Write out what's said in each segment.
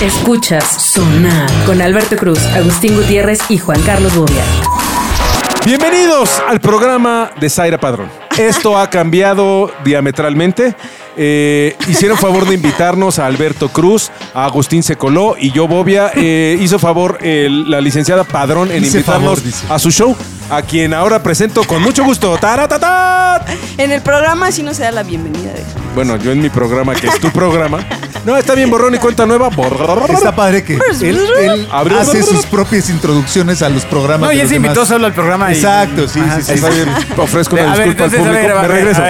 Escuchas Sonar con Alberto Cruz, Agustín Gutiérrez y Juan Carlos Bobia. Bienvenidos al programa de Zaira Padrón. Esto ha cambiado diametralmente. Eh, hicieron favor de invitarnos a Alberto Cruz, a Agustín Secoló y yo, Bobia. Eh, hizo favor el- la licenciada Padrón en Hice invitarnos favor, a su show, a quien ahora presento con mucho gusto. ¡Taratatát! En el programa sí no se da la bienvenida. de- Bueno, yo en mi programa, que es tu programa. No, está bien, borrón y cuenta nueva. Borrón. Está padre que él, hace sus propias introducciones a los programas. No, y él invitó solo al programa. y- Exacto, sí, Ajá, sí, sí. Está bien, ofrezco una A ver, disculpa al público. ver, a Me ver, regreso.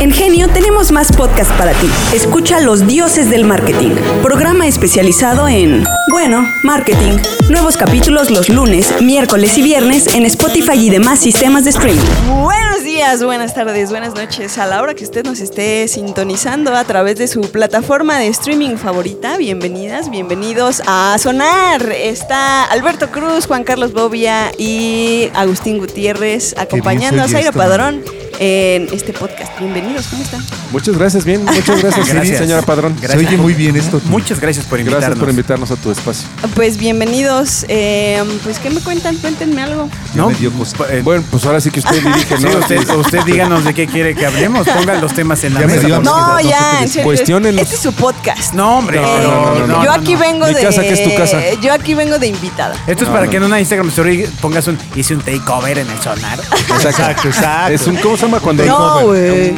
En Genio tenemos más podcast para ti. Escucha Los Dioses del Marketing, programa especializado en, bueno, marketing. Nuevos capítulos los lunes, miércoles y viernes en Spotify y demás sistemas de streaming. Buenos días, buenas tardes, buenas noches. A la hora que usted nos esté sintonizando a través de su plataforma de streaming favorita, bienvenidas, bienvenidos a Sonar. Está Alberto Cruz, Juan Carlos Bobia y Agustín Gutiérrez acompañando a esto, Padrón en este podcast. Bienvenidos, ¿cómo están? Muchas gracias, bien. Muchas gracias, Gracias. señora Padrón. Se oye muy bien esto. tú. Muchas gracias por invitarnos. Gracias por invitarnos a tu espacio. Pues bienvenidos. eh, pues, ¿qué me cuentan? Cuéntenme algo. ¿No? Eh, Bueno, pues ahora sí que usted dirige, sí, ¿no? usted, usted díganos de qué quiere que hablemos. Pongan los temas en la Ya me mesa. No, no ya, en serio. Este es su podcast. No, hombre. No, no, yo no, aquí no. vengo Mi de. casa, que es tu casa. Yo aquí vengo de invitada. Esto es para que en una Instagram story pongas un hice un takeover en el sonar. Exacto, exacto. Es un, ¿cómo se llama cuando No, güey.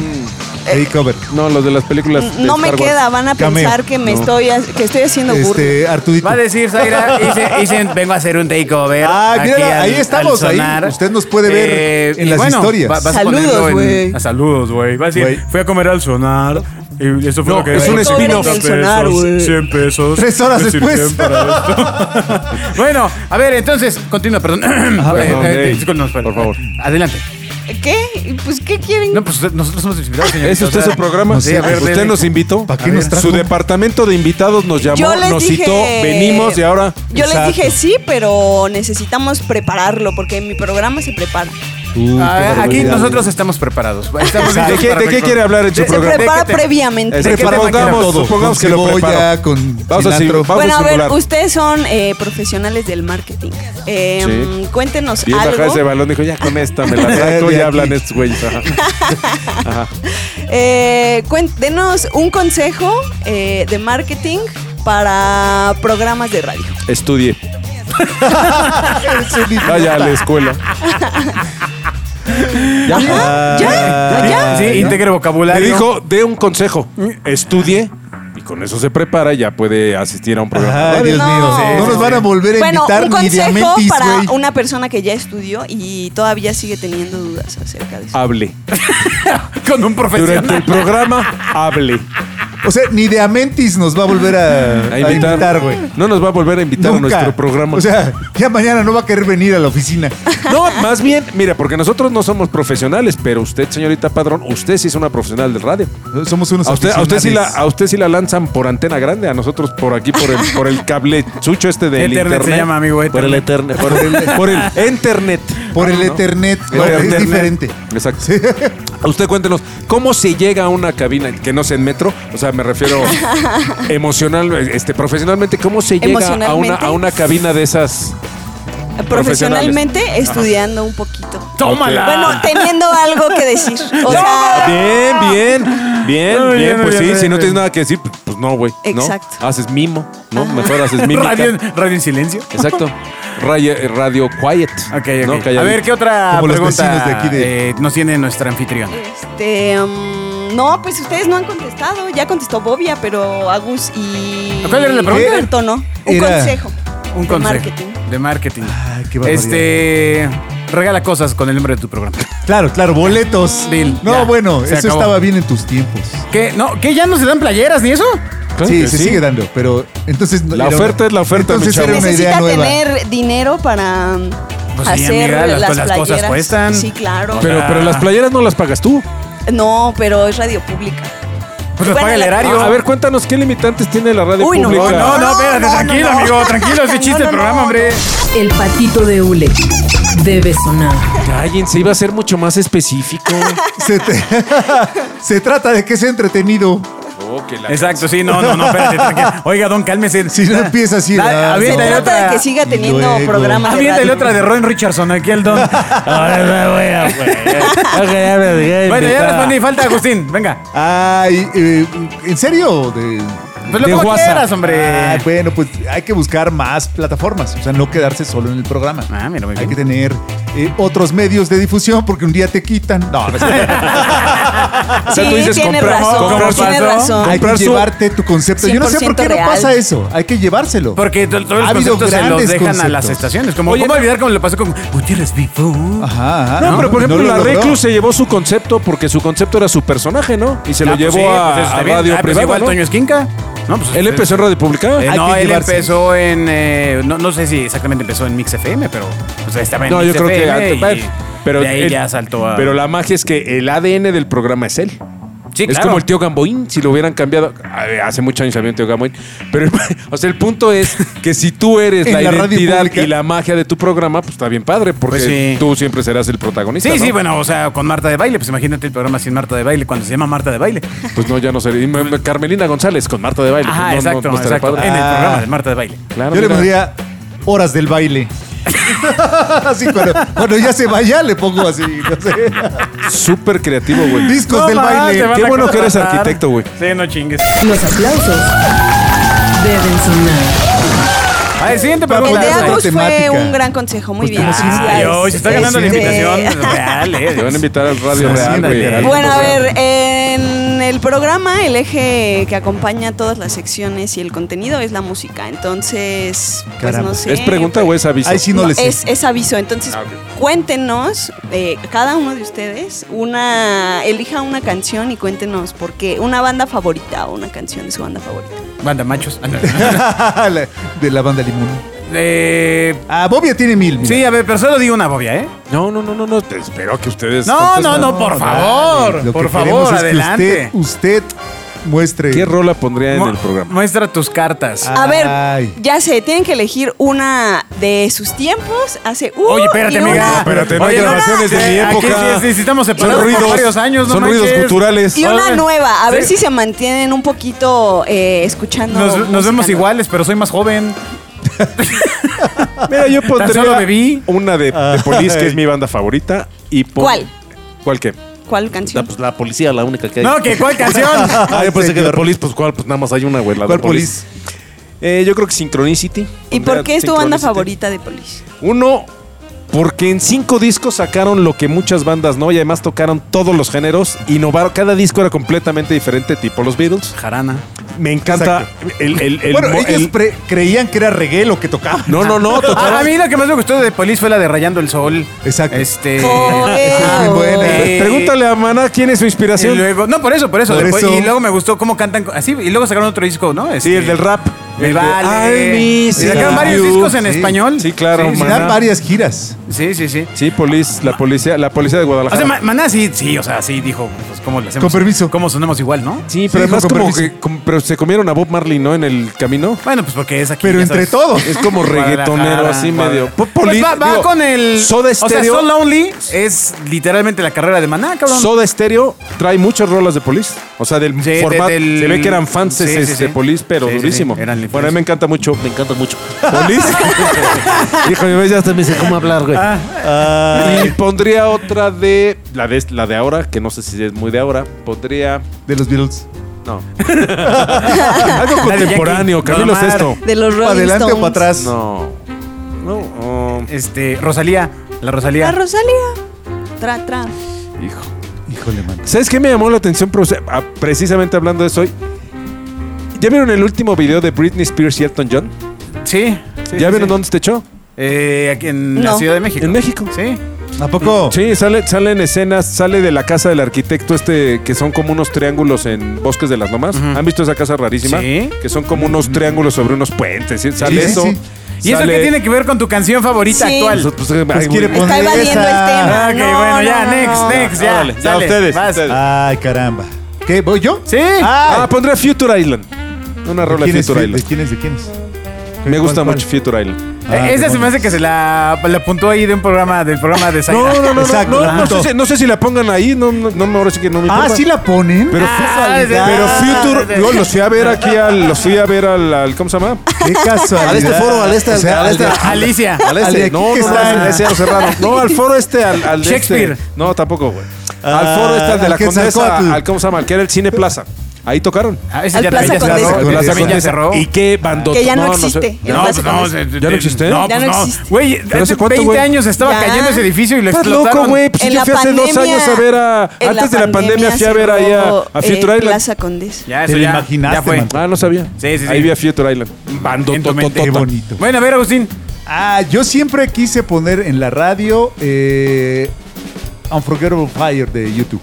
Takeover. No, los de las películas. de No me Star Wars. queda, van a Cameo. pensar que me No. estoy ha- que estoy haciendo burla. Este, Artudito. Va a decir Zaira, hice, hice- vengo a hacer un takeover. Ah, aquí mira, al- ahí estamos, ahí. sonar. Usted nos puede ver en y las bueno, historias. va- vas a Saludos, ponerlo en- güey. a saludos, güey. Va a decir, Güey. fui a comer al sonar. Y eso fue No, lo que es un spin-off. en sonar, güey. 100 pesos. Tres horas después. sirven para esto. bueno, a ver, entonces, continúa, perdón. perdón, Eh, eh, ey, discúlpenos, por favor. Adelante. ¿Qué? Pues ¿qué quieren? No, pues usted- nosotros somos invitados, señorita. ¿Es usted o sea, su programa? Sí, a ver, ¿Usted dele. nos invitó? ¿Para qué nos trajo? Su departamento de invitados nos llamó, Yo les nos dije- citó, venimos y ahora. Yo Exacto. les dije sí, pero necesitamos prepararlo porque mi programa se prepara. Ah, aquí nosotros estamos preparados. Estamos ¿De qué, de quiere hablar en su Se prepara te- previamente. Es ¿De que qué tema quiere supongamos, que lo preparo. con Vamos a, vamos bueno, a ver, ustedes son eh, profesionales del marketing. Eh, Sí. Cuéntenos Bien bajaba ese algo. balón, dijo, ya con esta me la saco, ya hablan estos güeyes. Ajá. Ajá. Eh, denos un consejo eh, de marketing para programas de radio. Estudie. Vaya a la escuela. Ya. ¿Ya? ¿Ya? ¿Ya? Sí, integre Le vocabulario. dijo, dé un consejo. Estudie y con eso se prepara y ya puede asistir a un programa. Ay, Dios No. mío. Sí, no nos van a volver a Bueno, invitar un ni consejo para una persona que ya estudió y todavía sigue teniendo dudas acerca de eso. Hable. con un profesional. Durante el programa, hable. O sea, ni de Amentis nos va a volver a, invitar. güey. No nos va a volver a invitar a nuestro programa. O sea, ya mañana no va a querer venir a la oficina. No, más bien, mira, porque nosotros no somos profesionales, pero usted, señorita Padrón, usted sí es una profesional del radio. Somos unos A usted, a usted sí la, a usted sí la lanzan por antena grande, a nosotros por aquí, por el, por el cable chucho este del Ethernet internet. se llama, amigo, Por el Ethernet. Ethernet. Por el, por el internet. Por el ¿no? Ethernet. No, es Ethernet. diferente. Exacto. A usted cuéntenos, ¿cómo se llega a una cabina que no sea en metro? O sea, me refiero emocional, este, profesionalmente, ¿cómo se llega a una, a una cabina de esas? Profesionalmente estudiando un poquito. ¡Tómala! Bueno, teniendo algo que decir. O sea, Bien, bien, bien, bien. bien, Pues sí, bien, si no tienes nada que decir, pues, no, güey. ¿no? Exacto. Haces mimo, ¿no? Mejor haces mímica. radio, radio en silencio. Exacto. Radio, radio quiet. Ok, ok. ¿no? a Calladito. ver, ¿qué otra Como pregunta vecinos de aquí de- eh, nos tiene nuestra anfitriona? este. um, no, pues ustedes no han contestado. Ya contestó Bobia, pero Agus y. ¿Cuál era la pregunta? Alberto, no. Un Era- consejo. Un de consejo. marketing. De marketing. Ay, qué. Este. Regala cosas con el nombre de tu programa. Claro, claro, boletos. Deal, no, ya, bueno, eso acabó. estaba bien en tus tiempos. ¿Qué? ¿No? ¿Qué? ¿Ya no se dan playeras ni eso? Sí, se sí. sigue dando, pero entonces... La oferta una- es la oferta, Entonces mi era chavo. una idea Necesita nueva. tener dinero para Pues sí, hacer amiga, las- las, pues las cosas playeras. cuestan. Sí, claro. Pero, pero las playeras no las pagas tú. No, pero es radio pública. Pues los Bueno, paga el la- erario. A ver, cuéntanos qué limitantes tiene la radio Uy, no, pública. No, no, espérate, no, no, tranquilo, no. amigo, tranquilo, ese No, chiste no, el programa, no. hombre. El patito de hule debe sonar. Cállense, iba a ser mucho más específico. Se, te- se trata de que sea entretenido. Oh, que la Exacto, sí, no, no, no, espérate. Oiga, don, cálmese. Si no empieza así. Ah, aviéntale no. trata de otra. que siga teniendo luego- programas de Aviéntale radio. otra de Ron Richardson aquí al don. Ahora me voy a Bueno, ya respondí, falta Agustín, venga. Ay, eh, ¿en serio? De- Pues lo De como WhatsApp. quieras, hombre. Ah, bueno, pues hay que buscar más plataformas, o sea, no quedarse solo en el programa. Ah, mira, muy hay bien. que tener eh, otros medios de difusión porque un día te quitan. No, no. O sea, Sí, tú dices tiene comprar- razón, comprar tiene su- razón. hay que comprar llevarte tu concepto. Yo no sé por qué 100% no pasa eso. Hay que llevárselo. Porque to- todos Ha los habido conceptos se los dejan a las estaciones. Como, Oye, ¿Cómo no- olvidar cómo le pasó con Gutiérrez Vivo? Ajá, ajá. No, pero por ejemplo, lo la. Reclus se llevó su concepto porque su concepto era su personaje, ¿no? Y se lo Ah, pues llevó sí, a, pues radio Ah, pues privada. Toño Esquinca. No, pues, Él empezó en radio pública. Eh, no, que él llevarse. empezó en. eh, no, no sé si exactamente empezó en Mix FM, pero pues, estaba en No, Mix yo creo que FM antes, y pero de ahí él- ya saltó a. Pero la magia es que el ADN del programa es él. Sí, Es claro. como el tío Gamboín, si lo hubieran cambiado. A ver, Hace muchos años había un tío Gamboín. Pero, o sea, el punto es que si tú eres la, identidad y la magia de tu programa, pues está bien padre, porque Pues sí. tú siempre serás el protagonista. Sí, ¿no? sí, bueno, o sea, con Marta de Baile, pues imagínate el programa sin Marta de Baile, cuando se llama Marta de Baile. Pues no, ya no sería. Carmelina González con Marta de Baile. Pues no, exacto, no exacto. padre. En el Ah. programa de Marta de Baile. Claro, Yo le pondría horas del baile. así cuando, cuando ya se vaya, le pongo así, no sé. Súper creativo, güey. Discos del No, baile. Qué bueno que eres arquitecto, güey. Sí, no chingues. Los aplausos deben sonar. A ver, siguiente El pregunta. de Otra Agus fue un gran consejo, muy Pues bien. Ay, hoy se está ganando la Este, invitación real, eh. Te van a invitar al radio Sí, real, güey. Bueno, a ver, en el programa el eje que acompaña todas las secciones y el contenido es la música. Entonces, pues Caramba. no sé. ¿Es pregunta o es aviso? Ahí sí no, No, le sé. es, es aviso. Entonces, Ah, cuéntenos, eh, cada uno de ustedes, una, elija una canción y cuéntenos por qué. Una banda favorita o una canción de su banda favorita. Banda machos. De la banda Limón. Eh, Ah, Bobia tiene mil. mira. sí, a ver, pero solo digo una bobia, ¿eh? No, no, no, no, no. te espero que ustedes. No, no, no, por favor. Lo que Por queremos favor, es que adelante. Usted, usted muestre. ¿Qué rola pondría en Mu- el programa? Muestra tus cartas. A ver, ya sé, tienen que elegir una de sus tiempos hace uh, Oye, espérate, y una- amiga. Espérate, no hay Oye, grabaciones de mi aquí época. sí necesitamos Son separar por ruidos. varios años, no son ruidos manches. culturales. Y una Oye, nueva, a ver sí. si se mantienen un poquito eh, escuchando. Nos, nos música, vemos ¿no? iguales, pero soy más joven. Mira, yo pondría solo bebí. una de, de Police, que es mi banda favorita. Y pon- ¿Cuál? ¿Cuál qué? ¿Cuál canción? pues la policía, la única que hay. No, ¿qué? ¿Cuál canción? Ah, yo pensé que de. Police, pues cuál, pues nada más hay una, güey. la de ¿Cuál Police. Eh, yo creo que Synchronicity. ¿Y Pondría por qué es tu banda Synchronicity. favorita de Police? Uno, porque en cinco discos sacaron lo que muchas bandas no, y además tocaron todos los géneros, innovaron, cada disco era completamente diferente, tipo los Beatles. Jarana. Me encanta el, el- el- bueno, ellos pre- creían que era reggae lo que tocaba. No, no, no, a mí lo que más me gustó de Police fue la de Rayando el Sol. Exacto. Este. Oh, Esa es muy buena. Eh, Pregúntale a Maná quién es su Y inspiración. luego, no, por eso, por eso. Por después- eso. Y luego me gustó cómo cantan así. Y luego sacaron otro disco, ¿no? Sí, Este, el del rap. Me vale. I Y miss sacaron varios discos en Sí. español. Sí, claro, Sí, sí, Y Maná. dan varias giras. Sí, sí, sí. Sí, police, la policía, la policía de O Guadalajara. sea, Ma- Maná sí, sí, o sea, sí dijo, pues, ¿cómo le hacemos? Con permiso. ¿Cómo sonamos igual, no? sí, Sí, pero además con como permiso. que como- pero se comieron a Bob Marley, ¿no? En el camino. Bueno, pues porque es aquí. Pero ya entre sabes. todos. Es como reggaetonero Guadalajara, así Guadalajara. medio. Pues Poli- va, va digo, con el. Soda O sea, Stereo. So Lonely es literalmente la carrera de Maná, cabrón. Soda Stereo trae muchas rolas de Police. O sea, del Sí, de- formato. del- Se ve que eran fans Sí, sí, de sí. Police, pero Sí, sí, sí. durísimo. Eran bueno, a mí me encanta mucho. Me encanta mucho. Police. Hijo, mi ya hasta me dice cómo hablar, güey. Y pondría otra de la, de. la de ahora, que no sé si es muy de ahora. Pondría. De los Beatles. No. Algo contemporáneo. Camilo Omar. Sesto. De los ¿Para Rolling adelante o para atrás? No. No. oh, Este, Rosalía. La La Rosalía. Rosalía. Tra, tra. hijo. Híjole, man. ¿Sabes qué me llamó la atención? Ah, Precisamente hablando de eso hoy. ¿Ya vieron el último video de Britney Spears y Elton John? Sí. sí, ¿Ya sí, vieron sí. dónde se echó? Eh, aquí en la No. Ciudad de México. En México. Sí. ¿A poco? Sí, sale, salen escenas, sale de la casa del arquitecto este, que son como unos triángulos en Bosques de las Lomas. ¿Han visto esa casa rarísima? Sí. Que son como unos triángulos sobre unos puentes. ¿sí? Sale Sí, eso. sí. ¿Y eso sale- qué tiene que ver con tu canción favorita Sí. actual? Pues, pues, Pues poner Está evadiendo esa. el tema. Ah, ok, No, bueno, no, ya, no, next, no. next, ya. Órale, ya ustedes, vas. ustedes. Ay, caramba. ¿Qué? ¿Voy yo? Sí. Ah, pondría Future Island. Una rola ¿De de quién es? Future ¿De Island. quién es? ¿De quién es? Me gusta ¿Cuál, mucho Future Island. Eh, Esa se me hace que se la, la apuntó ahí de un programa, del programa de Zaira. No, no, no, no, Exacto, no, no, apuntó. sé, si- no sé si la pongan ahí, no, no, no, ahora sí que no me Ah, importa. sí la ponen. Pero, Ah, pero. Future, yo los fui a ver aquí al, los fui a ver al, al- ¿cómo se llama? Qué casualidad. Al este foro, al este, O sea, al este. Alicia. Al Al de este, aquí no, que no, está- no, ese ya lo cerraron. No, al foro este, al, al de Shakespeare. este. No, tampoco, güey. Ah, al foro este, al de la Quetzalcóatl. Condesa, al, ¿cómo se llama? Al que era el Cine Plaza. Ahí tocaron. Ah, ese Al ya Plaza ya Condesa. cerró. Plaza Ese también ya cerró. ¿Y qué bandota? Que ya no, existe. el No, Plaza pues no, Condesa. se- ¿Ya no existe? No, Ya pues no no. existe. Güey, ¿Pero hace hace cuánto, 20 güey? años estaba Ya. cayendo ese edificio y lo Estás explotaron. loco, güey. Pues En yo la fui hace dos pandemia- años a ver a. en Antes de la pandemia fui a ver ahí a, cerró, a Future eh, Island. Plaza Condesa. Ya, Te eso lo ya, imaginaste, ya fue. man. Ah, no sabía. Sí, sí, sí. Ahí vi a Future Island. Bando En tu mente. Qué bonito. Bueno, a ver, Agustín. Ah, yo siempre quise poner en la radio eh, Unforgettable Fire de YouTube.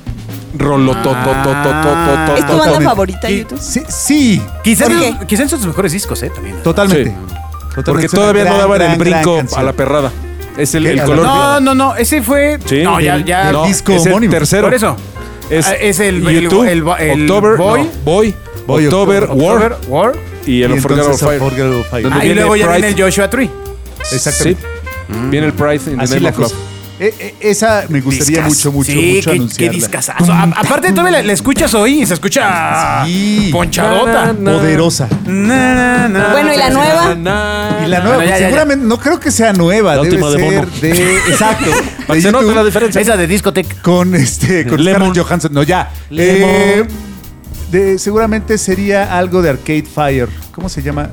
Rolo to, to, to, to, to, to, ¿Es tu banda favorita, YouTube? Sí, sí Quizás ¿Por qué? quizás son sus mejores discos, ¿eh? También. totalmente. Sí. Totalmente. Porque todavía no daban el gran, brinco a la perrada. Es el, el ¿A la color. No, no, no. Ese fue. Sí. No, ya, ya. No, disco es el homónimo. tercero. Por eso. Es, Ah, es el- el- YouTube, el- el October, Boy. no, Boy, Boy, October, October, War War. y el Unforgettable Fire. Ah, y viene luego ya Pride. viene el Joshua Tree. Exactamente. Sí. Viene el Pride in the Name of Love. Eh, eh, esa me gustaría Discas. mucho, mucho, sí, mucho qué, qué anunciarla. discazazo. A- aparte, todavía la, la escuchas hoy y se escucha Sí. ponchadota. Na, na, Poderosa. Na, na, na. Bueno, ¿y la nueva? Y la nueva, Bueno, ya, ya, seguramente, no creo que sea nueva, La debe última de ser Bono. de, exacto, Para de que se note YouTube, la diferencia. Esa de discoteca. con este, con Lemon. Scarlett Johansson. No, ya. Lemon. Eh, de, seguramente sería algo de Arcade Fire. ¿Cómo se llama?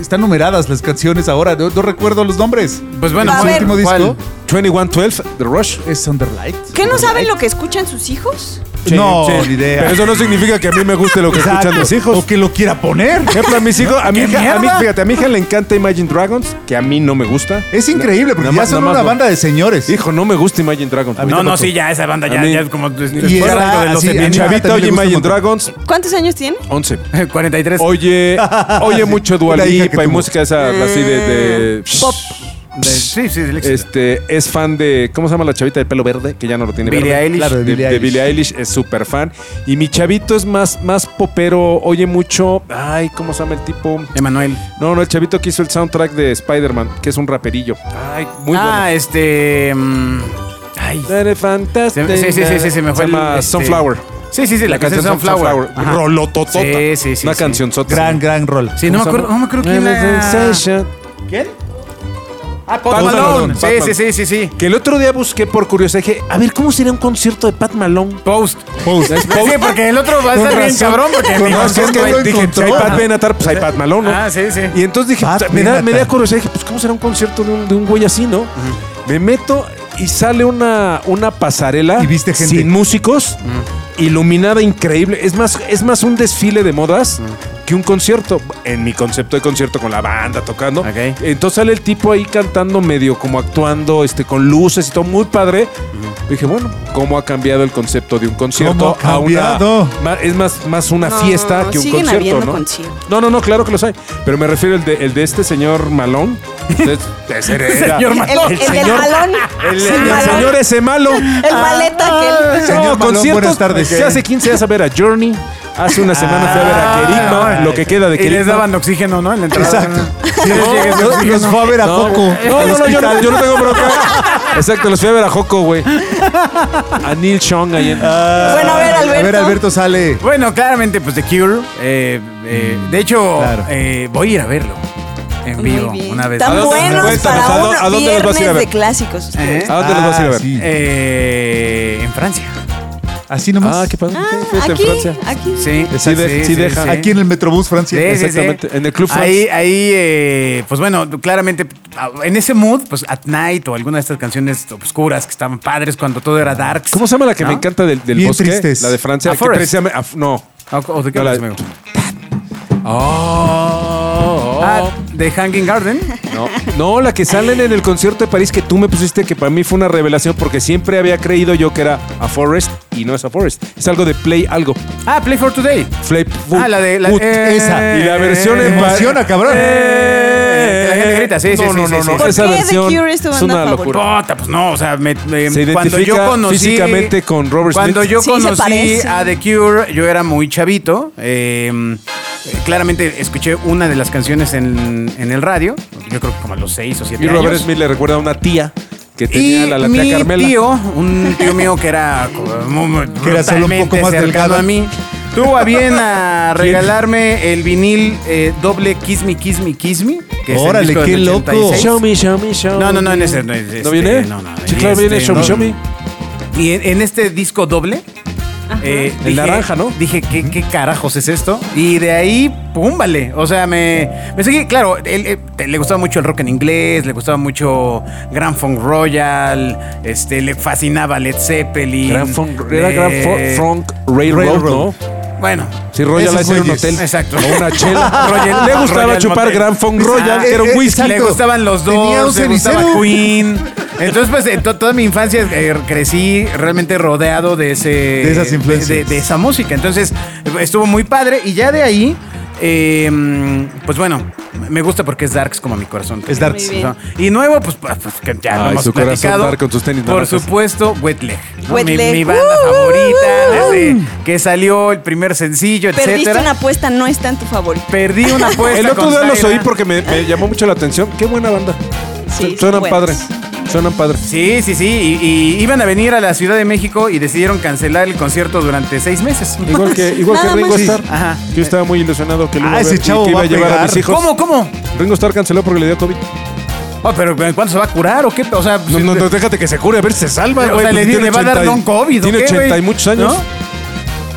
Están numeradas las canciones ahora, no, no recuerdo los nombres. Pues bueno, Su ver. último disco 2112, The Rush. es Underlight. ¿Qué no saben lo que escuchan sus hijos? No, Sí. ni idea. Pero eso no significa que a mí me guste lo que Exacto. escuchan mis hijos. O que lo quiera poner. Por ejemplo, a mis hijos, a mi ¿Qué hija, a mí, mierda? fíjate, a mi hija le encanta Imagine Dragons, que a mí no me gusta. Es increíble, porque Nada ya son una no. banda de señores. Hijo, no me gusta Imagine Dragons. No, no, sí, ya esa banda ya, ya es como. Y era algo de los así, Mi a mi 70. hija chavito también oye le gusta un Imagine. Dragons, ¿Cuántos años tiene? 11. 43. Oye, oye mucho Dua Lipa y música esa así de, de- Pop. De- sí, sí, del éxito. Este, es fan de, ¿cómo se llama la chavita de pelo verde? Que ya no lo tiene Billie verde. Eilish. Claro, de De, Billie de Eilish. Billie Eilish es súper fan. Y mi chavito es más, más popero, oye mucho. Ay, ¿cómo se llama el tipo? Emanuel. No, no, el chavito que hizo el soundtrack de Spider-Man, que es un raperillo. Ay, muy ah, este. mm, ay. bueno. Fantástico. Sí, sí, sí, sí, se me fue Se el, llama este- Sunflower. Sí, sí, sí, la, canción Sunflower. Rolototota. Sí, sí, sí, Una sí. canción sota. Gran, gran rol. Sí, no me acuerdo, no me acuerdo quién la... ¿Quién? Ah, Post Pat Malone. Malone, Sí, Pat sí, Malone. sí, sí, sí. Que el otro día busqué por curiosidad, dije, a ver, ¿cómo sería un concierto de Pat Malone? Post. Post. Sí, porque el otro va a estar bien cabrón porque No, si es que no lo dije, si hay Pat Benatar, pues hay Pat Malone, ¿no? Ah, sí, sí. Y entonces dije, Pat me, da, me da curiosidad, dije, pues ¿cómo será un concierto de un, de un güey así, no? Me meto y sale una, una pasarela Y viste gente. sin músicos, iluminada increíble. Es más, es más un desfile de modas que un concierto. En mi concepto de concierto con la banda tocando. Entonces sale el tipo ahí cantando medio como actuando, este, con luces y todo muy padre. Dije, bueno, ¿cómo ha cambiado el concepto de un concierto ¿Cómo ha a una cambiado? es más, más una No, fiesta que un concierto, ¿no? No, no, no, claro que los hay. Pero me refiero al de, el de este señor Malón. Era- Señor El, Malone. el del señor- malón. el, Sí, el malón. señor ese malo. El maleta que él. Señor no, conciertos. buenas tardes. Que hace 15 días a ver a Journey. Hace una semana fui a ver a Kerigma. Ah, lo que queda de Y les daban oxígeno, ¿no? En la entrada. Exacto. Sí, les llega ese Los, oxígeno. los fue a ver a No, Coco. no, no, no, yo, no- yo no tengo bronca. Exacto, los fui a ver a Joco, güey. A Neil Chong ahí en. Ah, Bueno, a ver, Alberto. A ver, Alberto sale. Bueno, claramente, pues The Cure. eh, eh, de hecho, Claro. eh, voy a ir a verlo en Muy vivo bien. una vez. Tan ¿A dónde- buenos cuéntanos, para ¿a dó- un a dónde los vas a ir a viernes ver? de clásicos. ustedes. ¿Eh? ¿A dónde los vas a ir a ver? sí. Eh, en Francia. Así nomás. Ah, qué padre. Ah, Fíjate, aquí, en Francia. aquí. Sí, Sí de- sí deja. Aquí en el Metrobús Francia. Sí, sí, sí. Exactamente, en el Club France. Ahí, ahí eh, pues bueno, claramente, en ese mood, pues At Night o alguna de estas canciones obscuras que estaban padres cuando todo era dark. ¿Cómo se llama la que me encanta del, del Bien bosque? tristes. La de Francia. A que Forest. precisamente- a- no. ¿O de qué No, la- me gusta? Oh, Ah, de Hanging Garden. No, no, la que salen en el concierto de París que tú me pusiste que para mí fue una revelación porque siempre había creído yo que era a Forest y no es a Forest. Es algo de Play algo. Ah, Play for Today. Play Ah, la de la, eh, esa. Y la versión Me en pa- emociona, cabrón. Eh, la gente grita, sí, sí, no, sí, no, sí, no, sí. no, ¿Por esa qué The versión Cure es tu es banda una locura. Puta, pues no, o sea, me, me- Se cuando yo conocí físicamente con Robert Cuando Smith. yo Sí, se conocí parece. a The Cure, yo era muy chavito. eh, eh, claramente escuché una de las canciones en, en el radio, yo creo que como a los seis o siete Y Robert años. Smith le recuerda a una tía que tenía Y la, la mi tía Carmela. tío, un tío mío que era como Que era solo un poco más cercano delgado. a mí, tuvo a bien a regalarme el vinil eh, doble Kiss Me, Kiss Me, Kiss Me. Que es el Órale, disco qué del loco. 86. Show me, show me, show No, no, no, me. en ese no es. este, ¿No viene? No, no. Sí, claro, viene este, Show Me, no. Show Me. Y en, en este disco doble. Eh, El naranja, ¿no? Dije, ¿qué, ¿qué carajos es esto? Y de ahí, pum, vale. O sea, me, me seguí, claro, él, él- le gustaba mucho el rock en inglés, le gustaba mucho Grand Funk Royal, este, le fascinaba Led Zeppelin. Grand Funk, era eh, Grand Funk, Funk Railroad, Railroad. ¿no? Bueno. Sí, Royal Esos es un güeyes. hotel. Exacto. O una chela. Royal- le gustaba Royal chupar Motel. Grand Funk Royal, que era un eh, whisky. exacto. Le gustaban los Tenía dos, un le gustaba cenicero. Queen. Entonces, pues, en to- toda mi infancia eh, crecí realmente rodeado de ese... De esas influencias. De, de esa música. Entonces, eh, estuvo muy padre. Y ya de ahí, eh, pues bueno, me gusta porque es darks como mi corazón. Es darks. Muy bien. ¿no? Y nuevo, pues, pues, que ya lo Ay, hemos su corazón platicado. dark con sus tenis Por naranjas. supuesto, Wet Leg. ¿no? Wet mi, Leg. mi banda Uh, favorita, desde que salió el primer sencillo, Perdiste etcétera. una apuesta, no está en tu favorito. Perdí una apuesta El otro con día los Zaira. oí porque me, me llamó mucho la atención. Qué buena banda. Sí, Suenan buenos. padres. Suenan padres. Sí, sí, sí. Y, y iban a venir a la Ciudad de México y decidieron cancelar el concierto durante seis meses. Igual que, igual que Ringo. Starr. Ajá. Yo estaba muy ilusionado que lo iba Ah, a ese ver y chavo que iba va a a llevar a mis hijos. ¿Cómo, cómo? Ringo Starr canceló porque le dio COVID. Oh, pero ¿en cuánto se va a curar o qué? O sea, No, no, no, déjate que se cure, a ver si se salva, O güey. sea, pues le- tiene le va a dar 80 y- long COVID, ¿o Tiene qué, 80 y muchos años.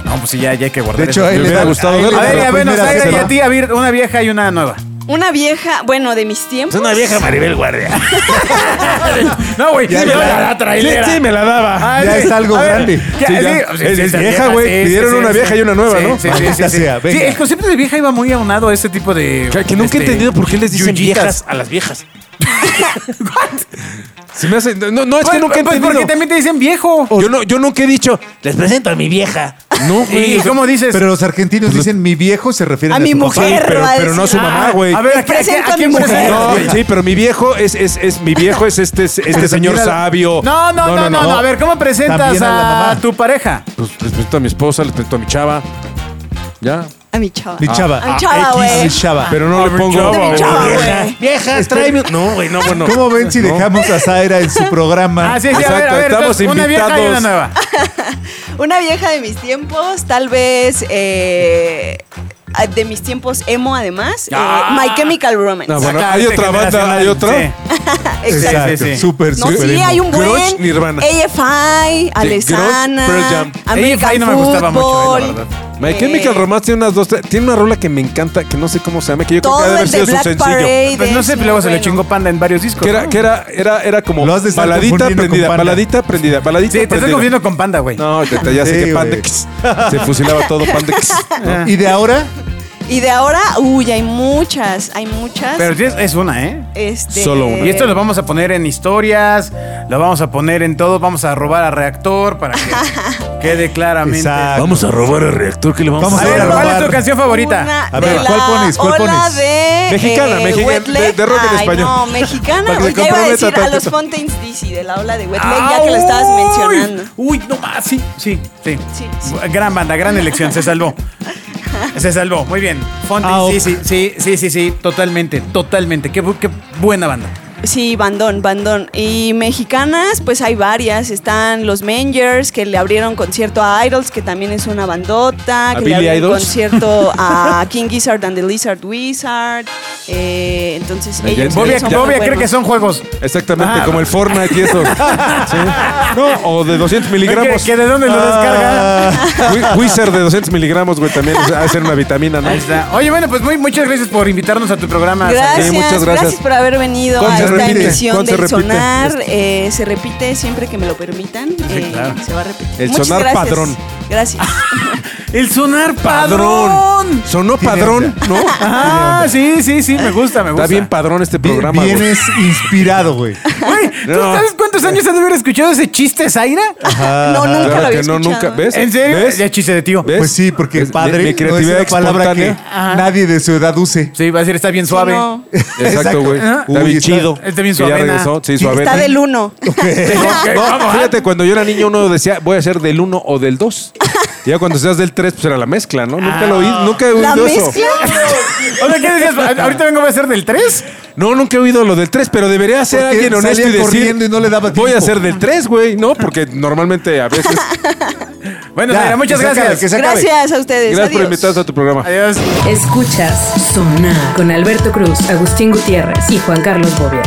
¿No? No, pues sí, ya, ya hay que guardar De hecho, eso. a Me hubiera gustado a verlo, A ver, la ya, bueno, primera Zaira, y a ti, a ver, una vieja y una nueva. Una vieja, bueno, de mis tiempos. Es una vieja Maribel Guardia. No, güey, sí, ya. la, trailera. sí, me la daba. Ah, Ya sí. está algo ver, grande. ¿qué- Sí, ya. sí, Es- es vieja, güey. sí, Pidieron sí, una sí. vieja y una nueva, Sí, ¿no? Sí, sí, sí, el concepto de vieja iba muy aunado a ese tipo de... Que, que nunca he este, entendido por qué les dicen viejas a las viejas. Se me hace. No, no es que Pues, nunca he pues, entendido. porque también te dicen viejo. Yo, no, yo nunca he dicho. Les presento a mi vieja. No, ¿Y cómo dices? Pero los argentinos dicen mi viejo se refieren A a, mi su papá. mujer. pero, va a pero no a su decir. mamá, güey. A ver, ¿a, qué- a, qué- presento a a quién mi mujer. No, sí, pero mi viejo es, es, es mi viejo es este, este señor sabio. No, no, no, no, no, A ver, ¿cómo presentas También a la a, mamá. tu pareja? Pues les presento a mi esposa, les presento a mi chava. Ya. A mi chava. Mi chava. A mi chava, X, güey. mi chava. Pero no A le pongo. chava, chava, vieja. güey. Viejas, tráeme. No, güey, no, bueno. ¿Cómo ven si dejamos a Zaira en su programa? Ah, sí, sí, a ver, Exacto, a ver. estamos entonces, una vieja y una invitados. nueva. Una vieja de mis tiempos, tal vez eh, de mis tiempos emo además. eh, Ah. My Chemical Romance. No, bueno, Acá, hay otra banda, hay otra. sí. Exacto. Exacto, sí, sí. súper, No, súper sí, emo. hay un buen Grunge, Nirvana. AFI, Alesana, Pearl Jam. American AFI no me gustaba mucho, eh, la verdad. My eh, Chemical Romance tiene unas dos. tres- Tiene una rola que me encanta, que no sé cómo se llama, que yo creo que Todo debe haber el de sido su Black sencillo. Parade. Pues no es sé, muy luego se le bueno. chingó Panda en varios discos. Que era, ¿no? que era, era, era como Lo has de estar baladita confundiendo con prendida, Panda. baladita prendida, baladita Sí, te estoy prendida. confundiendo con Panda, güey. No, ya, ya sé Sí, que güey. Pandex se fusilaba todo Pandex. ¿no? ¿Y de ahora? Y de ahora, uy, hay muchas, hay muchas. Pero es, es una, ¿eh? este, Solo una. Y esto lo vamos a poner en historias, lo vamos a poner en todo, vamos a robar a reactor para que quede claramente. Exacto. Vamos a robar al reactor que le vamos, Vamos A a ver, a ¿cuál es tu canción favorita? Una A ver, ¿cuál pones? ¿Cuál ola pones? de Mexicana, eh, mexicana, de- de rock en español. no, mexicana. Se ya iba a decir a los. Fountains DC de la ola de Wet Leg, ya que lo estabas mencionando. Uy, no más, sí, sí, sí, Sí, sí. Gran banda, gran elección, se salvó. Se salvó, muy bien. Fonte, Ah, sí, sí, sí, sí, sí, sí, totalmente, totalmente. Qué, qué buena banda. Sí, bandón, bandón. Y mexicanas, pues hay varias. Están los Mangers, que le abrieron concierto a Idols, que también es una bandota. ¿A Que Billy le abrieron Idols? concierto a King Gizzard and the Lizard Wizard. Eh, entonces, Ya- ellos Bobia- cree que son juegos. Exactamente, Ah. como el Fortnite y eso. Sí. No, o de 200 ¿Que, miligramos. que de dónde lo descarga? Wi- Wizard de 200 miligramos, güey, también. O sea, ha de ser una vitamina, ¿no? Ahí está. Oye, bueno, pues muy, muchas gracias por invitarnos a tu programa. Gracias, Sí, muchas gracias. por haber venido ¿Cuándo a esta repite? emisión ¿Cuándo se del repite? Sonar. Eh, se repite siempre que me lo permitan. Eh, claro. Se va a repetir. El Muchas Sonar gracias. Padrón. Gracias. El sonar Padrón. padrón. Sonó padrón, ¿no? Ah, sí, sí, sí, me gusta, me gusta. Está bien padrón este programa, güey. Vienes inspirado, güey. Güey, ¿tú No. sabes cuántos años has de haber escuchado ese chiste, Zaira? no, nunca Claro lo había que no, escuchado. nunca. ¿Ves? ¿En serio? ¿Ves? Ya chiste de tío. ¿Ves? Pues sí, porque Es- padre mi- mi creatividad no es una palabra que espontánea. Ajá. nadie de su edad use. Sí, va a decir, está bien Sí, suave. no. Exacto, güey. Está Uy, bien está- chido. está bien Que ya suavena. regresó. Sí, Sí, suavena. Está del uno. No, fíjate, cuando yo era niño uno decía, voy a ser del 1 o del 2. Ya cuando seas del 3, pues era la mezcla, ¿no? Nunca lo oí, nunca he ¿La oído eso. mezcla? O sea, ¿qué decías? ¿Ahorita vengo a ser del 3? No, nunca he oído lo del 3, pero debería ser Porque alguien honesto y salía decir. corriendo y no le daba Voy a tiempo". ser del 3, güey. No, porque normalmente a veces. Bueno, Ya, Zaira, muchas que se acabe, gracias. que se acabe. Gracias a ustedes. Gracias por Adiós. invitarnos a tu programa. Adiós. Escuchas Sonar con Alberto Cruz, Agustín Gutiérrez y Juan Carlos Bobia.